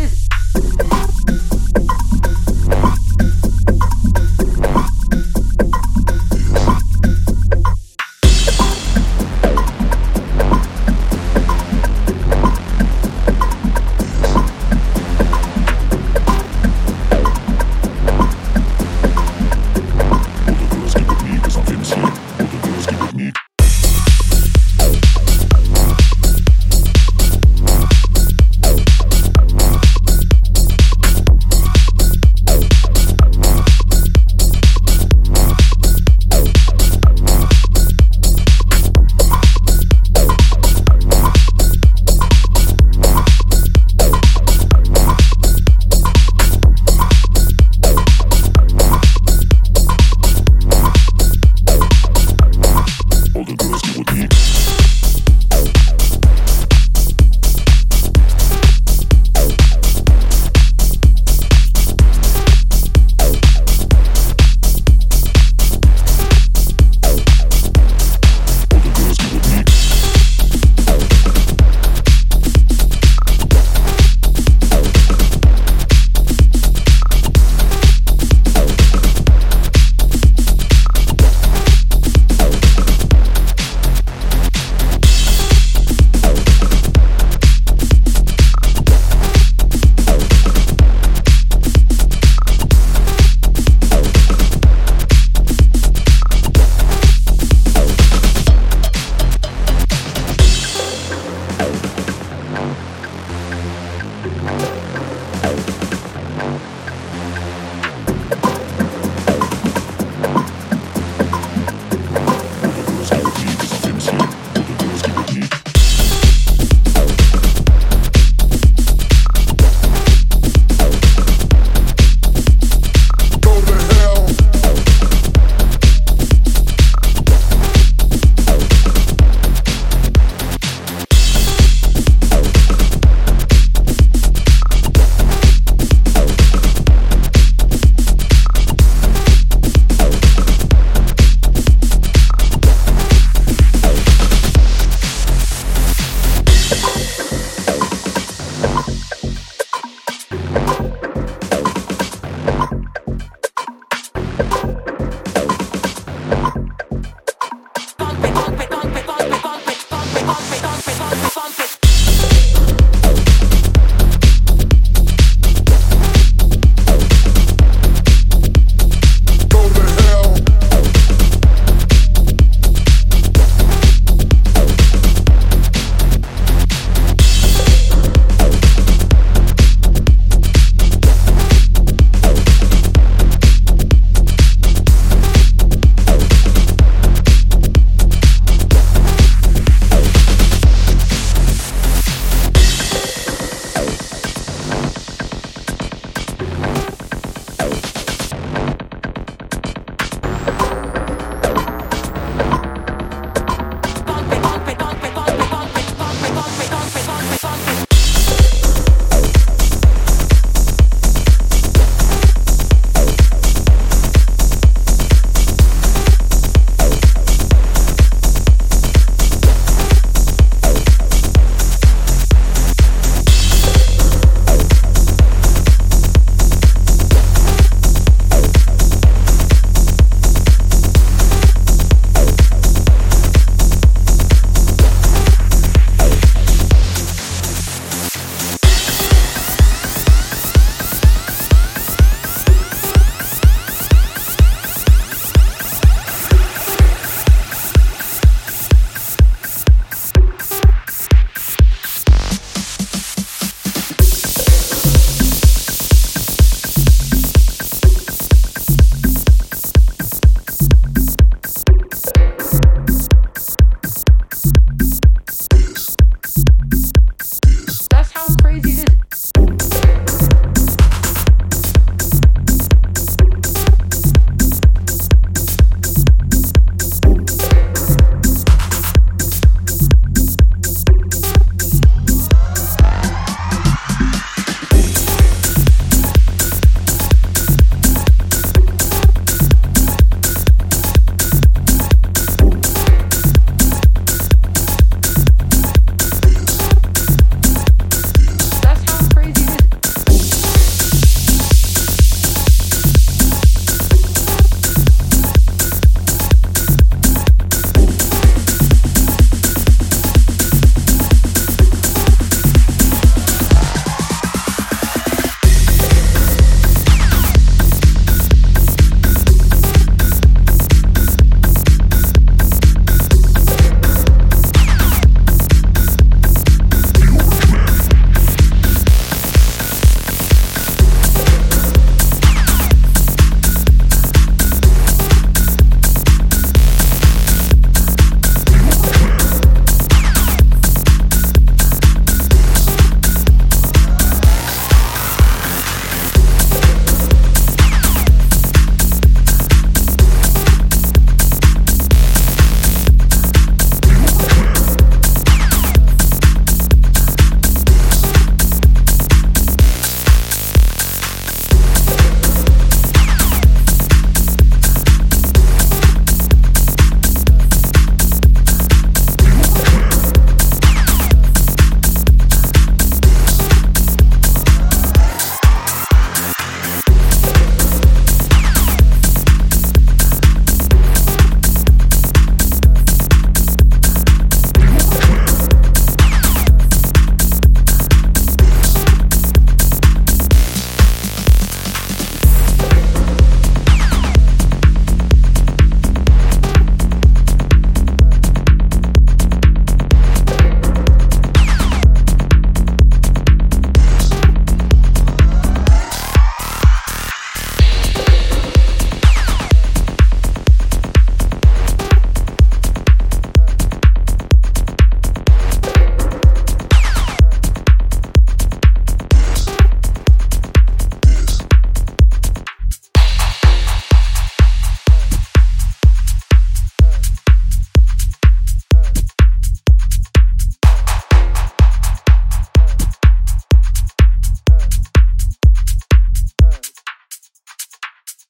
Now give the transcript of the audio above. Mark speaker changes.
Speaker 1: this thank you